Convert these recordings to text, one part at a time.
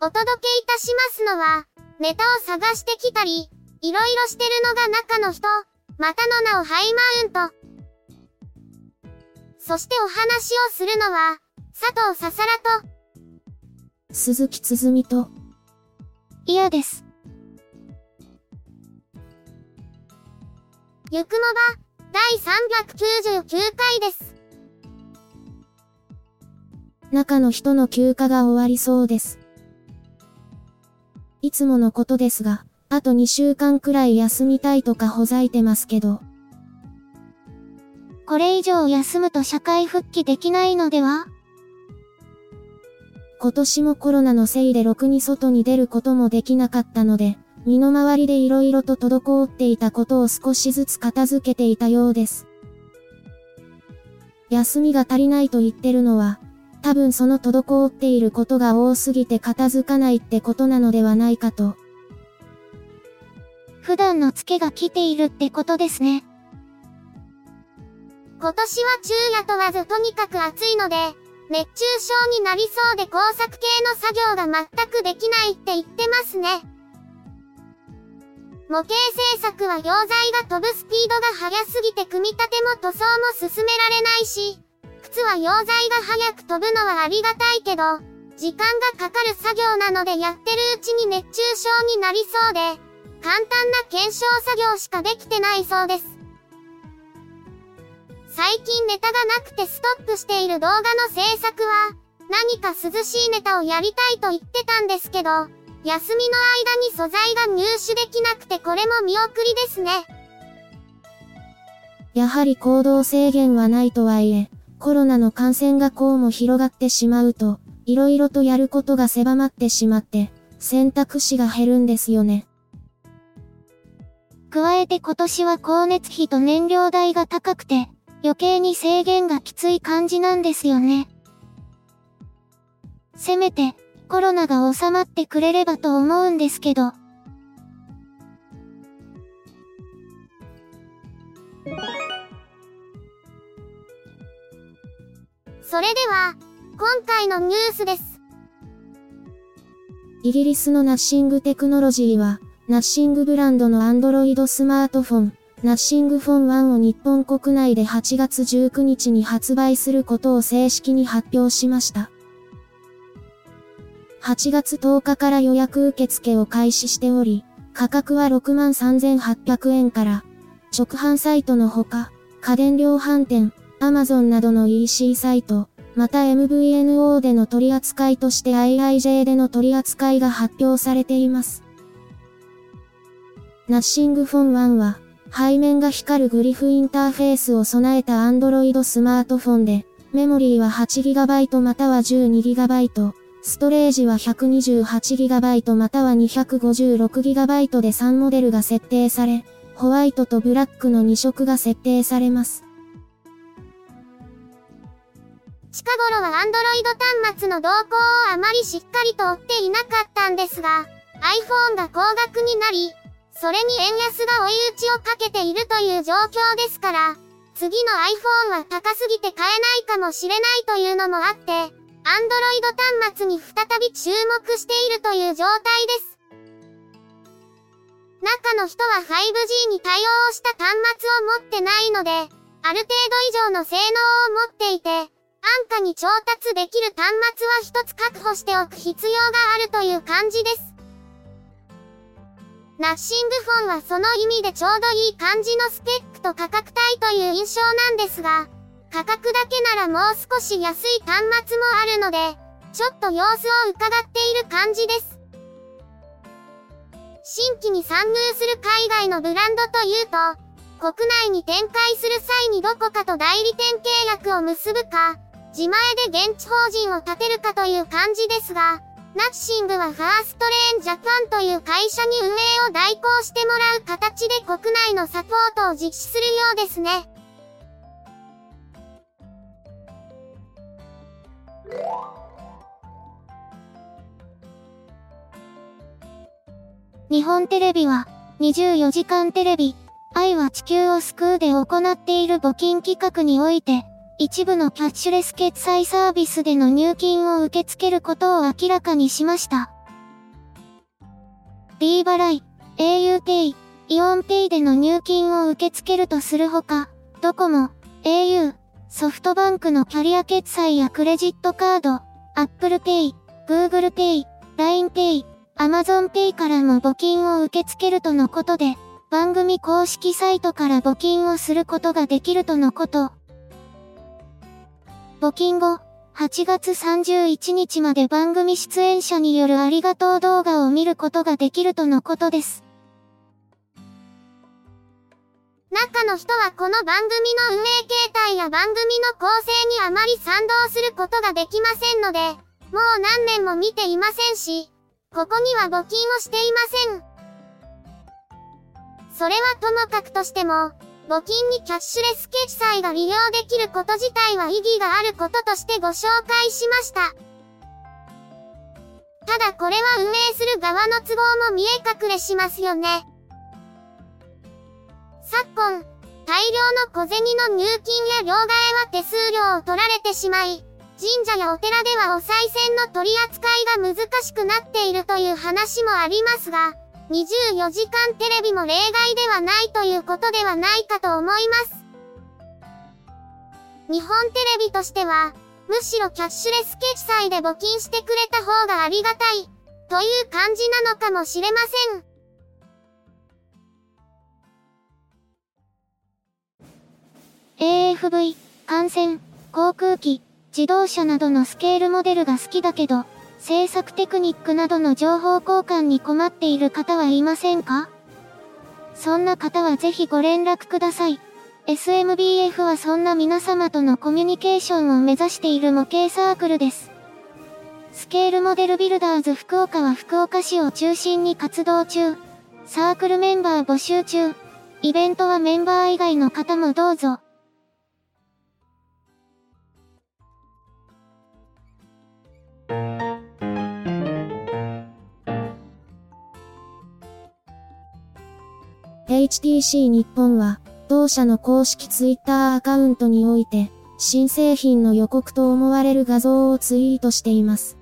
お届けいたしますのは、ネタを探してきたり、いろいろしてるのが中の人、またの名をハイマウント。そしてお話をするのは、佐藤ささらと、鈴木つづみと、嫌です。ゆくもば、第399回です。中の人の休暇が終わりそうです。いつものことですが、あと2週間くらい休みたいとかほざいてますけど。これ以上休むと社会復帰できないのでは？今年もコロナのせいでろくに外に出ることもできなかったので、身の回りで色々と滞っていたことを少しずつ片付けていたようです。休みが足りないと言ってるのは、多分その滞っていることが多すぎて片付かないってことなのではないかと。普段のツケが来ているってことですね。今年は昼夜問わずとにかく暑いので、熱中症になりそうで工作系の作業が全くできないって言ってますね。模型製作は溶剤が飛ぶスピードが速すぎて組み立ても塗装も進められないし、靴は溶剤が早く飛ぶのはありがたいけど、時間がかかる作業なのでやってるうちに熱中症になりそうで、簡単な検証作業しかできてないそうです。最近ネタがなくてストップしている動画の制作は、何か涼しいネタをやりたいと言ってたんですけど、休みの間に素材が入手できなくてこれも見送りですね。やはり行動制限はないとはいえ、コロナの感染がこうも広がってしまうと、色々とやることが狭まってしまって、選択肢が減るんですよね。加えて今年は光熱費と燃料代が高くて、余計に制限がきつい感じなんですよね。せめて、コロナが収まってくれればと思うんですけど。それでは、今回のニュースです。イギリスのナッシングテクノロジーは、ナッシングブランドのアンドロイドスマートフォン、ナッシングフォン1を日本国内で8月19日に発売することを正式に発表しました。8月10日から予約受付を開始しており、価格は63,800円から、直販サイトのほか、家電量販店、Amazon などの EC サイト、また MVNO での取り扱いとして IIJ での取り扱いが発表されています。ナッシングフォン1は、背面が光るグリフインターフェースを備えた Android スマートフォンで、メモリーは 8GB または 12GB、ストレージは 128GB または 256GB で3モデルが設定され、ホワイトとブラックの2色が設定されます。近頃は Android 端末の動向をあまりしっかりと追っていなかったんですが、iPhone が高額になり、それに円安が追い打ちをかけているという状況ですから、次の iPhone は高すぎて買えないかもしれないというのもあって、Android 端末に再び注目しているという状態です。中の人は 5G に対応した端末を持ってないので、ある程度以上の性能を持っていて、安価に調達できる端末は一つ確保しておく必要があるという感じです。ナッシングフォンはその意味でちょうどいい感じのスペックと価格帯という印象なんですが、価格だけならもう少し安い端末もあるので、ちょっと様子を伺っている感じです。新規に参入する海外のブランドというと、国内に展開する際にどこかと代理店契約を結ぶか、自前で現地法人を立てるかという感じですが、ナッシングはファーストレーンジャパンという会社に運営を代行してもらう形で国内のサポートを実施するようですね。日本テレビは、24時間テレビ、愛は地球を救うで行っている募金企画において、一部のキャッシュレス決済サービスでの入金を受け付けることを明らかにしました。D 払い、auPay、イオンペイでの入金を受け付けるとするほか、ドコモ、au、ソフトバンクのキャリア決済やクレジットカード、Apple Pay、Google Pay、LINE Pay、Amazon Pay からも募金を受け付けるとのことで、番組公式サイトから募金をすることができるとのこと。募金後、8月31日まで番組出演者によるありがとう動画を見ることができるとのことです。中の人はこの番組の運営形態や番組の構成にあまり賛同することができませんので、もう何年も見ていませんし、ここには募金をしていません。それはともかくとしても、募金にキャッシュレス決済が利用できること自体は意義があることとしてご紹介しました。ただこれは運営する側の都合も見え隠れしますよね。昨今、大量の小銭の入金や両替は手数料を取られてしまい、神社やお寺ではお賽銭の取り扱いが難しくなっているという話もありますが、24時間テレビも例外ではないということではないかと思います。日本テレビとしては、むしろキャッシュレス決済で募金してくれた方がありがたい、という感じなのかもしれません。AFV、艦船、航空機、自動車などのスケールモデルが好きだけど、制作テクニックなどの情報交換に困っている方はいませんか？そんな方はぜひご連絡ください。SMBF はそんな皆様とのコミュニケーションを目指している模型サークルです。スケールモデルビルダーズ福岡は福岡市を中心に活動中。サークルメンバー募集中。イベントはメンバー以外の方もどうぞ。HTC 日本は、同社の公式ツイッターアカウントにおいて、新製品の予告と思われる画像をツイートしています。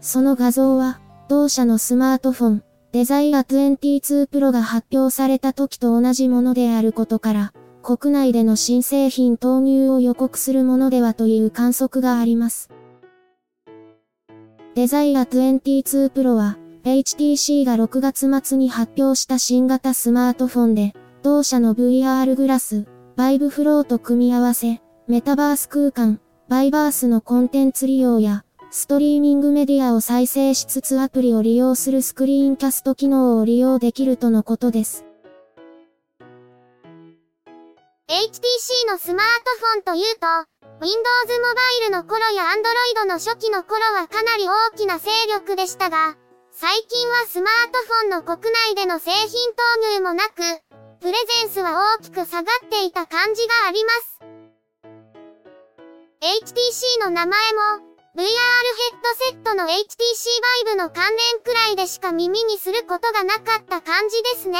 その画像は、同社のスマートフォン、デザイア22 Pro が発表された時と同じものであることから、国内での新製品投入を予告するものではという観測があります。デザイア22 Pro は、HTC が6月末に発表した新型スマートフォンで、同社の VR グラス、バイブフローと組み合わせ、メタバース空間、バイバースのコンテンツ利用や、ストリーミングメディアを再生しつつアプリを利用するスクリーンキャスト機能を利用できるとのことです。HTC のスマートフォンというと、Windows モバイルの頃や Android の初期の頃はかなり大きな勢力でしたが、最近はスマートフォンの国内での製品投入もなく、プレゼンスは大きく下がっていた感じがあります。HTC の名前も、VR ヘッドセットの HTC Vive の関連くらいでしか耳にすることがなかった感じですね。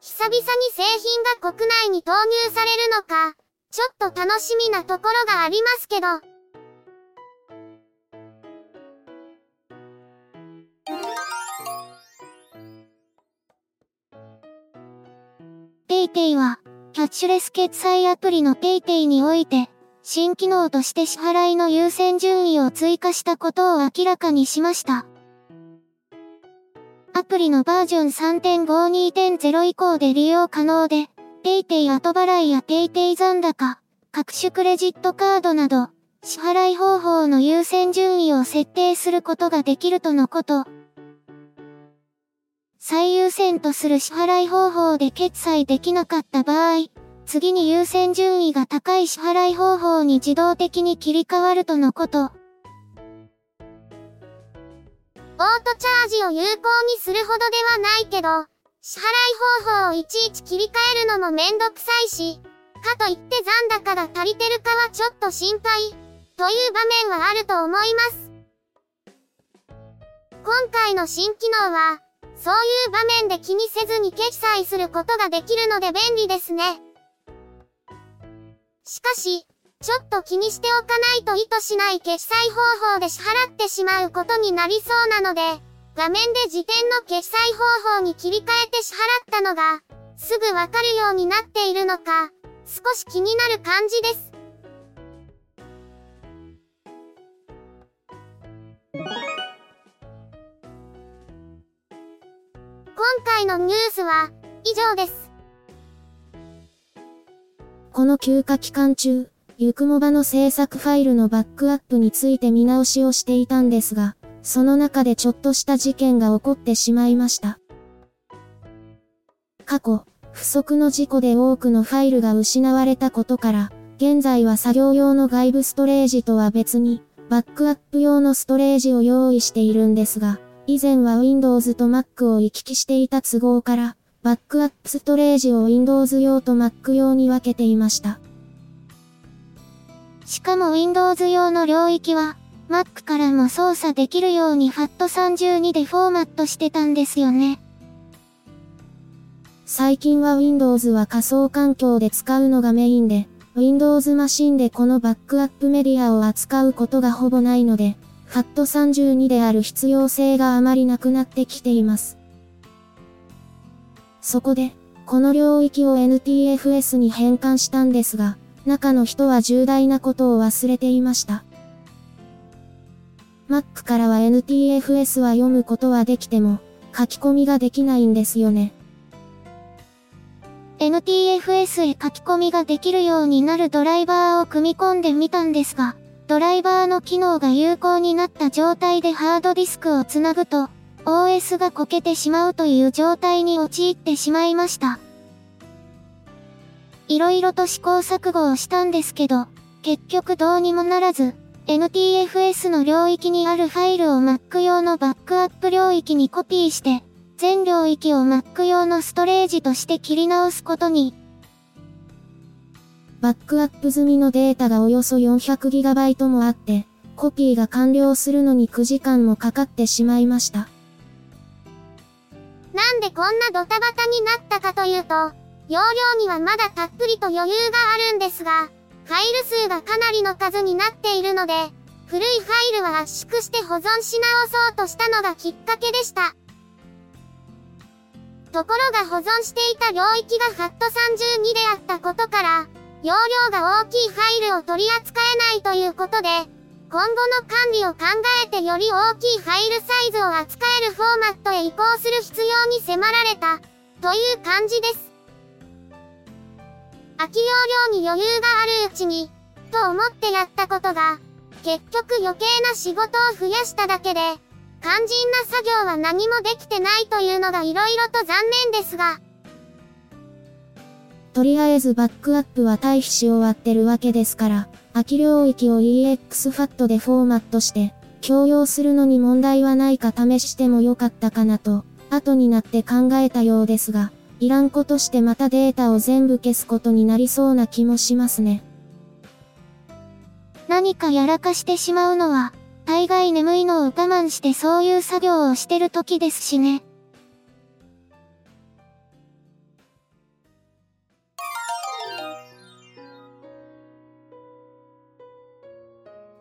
久々に製品が国内に投入されるのか、ちょっと楽しみなところがありますけど。PayPay は、キャッシュレス決済アプリの PayPay において、新機能として支払いの優先順位を追加したことを明らかにしました。アプリのバージョン3.52.0以降で利用可能で、PayPay 後払いや PayPay 残高、各種クレジットカードなど、支払い方法の優先順位を設定することができるとのこと。最優先とする支払い方法で決済できなかった場合、次に優先順位が高い支払い方法に自動的に切り替わるとのこと。オートチャージを有効にするほどではないけど、支払い方法をいちいち切り替えるのもめんどくさいし、かといって残高が足りてるかはちょっと心配、という場面はあると思います。今回の新機能は、そういう場面で気にせずに決済することができるので便利ですね。しかし、ちょっと気にしておかないと意図しない決済方法で支払ってしまうことになりそうなので、画面で時点の決済方法に切り替えて支払ったのが、すぐわかるようになっているのか、少し気になる感じです。今回のニュースは、以上です。この休暇期間中、ゆくもばの制作ファイルのバックアップについて見直しをしていたんですが、その中でちょっとした事件が起こってしまいました。過去、不測の事故で多くのファイルが失われたことから、現在は作業用の外部ストレージとは別に、バックアップ用のストレージを用意しているんですが、以前は Windows と Mac を行き来していた都合から、バックアップストレージを Windows 用と Mac 用に分けていました。しかも Windows 用の領域は、Mac からも操作できるように FAT32 でフォーマットしてたんですよね。最近は Windows は仮想環境で使うのがメインで、Windows マシンでこのバックアップメディアを扱うことがほぼないので、FAT32 である必要性があまりなくなってきています。そこで、この領域を NTFS に変換したんですが、中の人は重大なことを忘れていました。Mac からは NTFS は読むことはできても、書き込みができないんですよね。NTFS へ書き込みができるようになるドライバーを組み込んでみたんですが、ドライバーの機能が有効になった状態でハードディスクをつなぐと、OS がこけてしまうという状態に陥ってしまいました。いろいろと試行錯誤をしたんですけど、結局どうにもならず、NTFS の領域にあるファイルを Mac 用のバックアップ領域にコピーして、全領域を Mac 用のストレージとして切り直すことに。バックアップ済みのデータがおよそ 400GB もあって、コピーが完了するのに9時間もかかってしまいました。なんでこんなドタバタになったかというと、容量にはまだたっぷりと余裕があるんですが、ファイル数がかなりの数になっているので、古いファイルは圧縮して保存し直そうとしたのがきっかけでした。ところが保存していた領域が FAT32 であったことから、容量が大きいファイルを取り扱えないということで、今後の管理を考えてより大きいファイルサイズを扱えるフォーマットへ移行する必要に迫られた、という感じです。空き容量に余裕があるうちに、と思ってやったことが、結局余計な仕事を増やしただけで、肝心な作業は何もできてないというのが色々と残念ですが。とりあえずバックアップは退避し終わってるわけですから、空き領域を EXFAT でフォーマットして、共用するのに問題はないか試してもよかったかなと、後になって考えたようですが、いらんことしてまたデータを全部消すことになりそうな気もしますね。何かやらかしてしまうのは、大概眠いのを我慢してそういう作業をしてる時ですしね。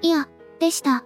いや、でした。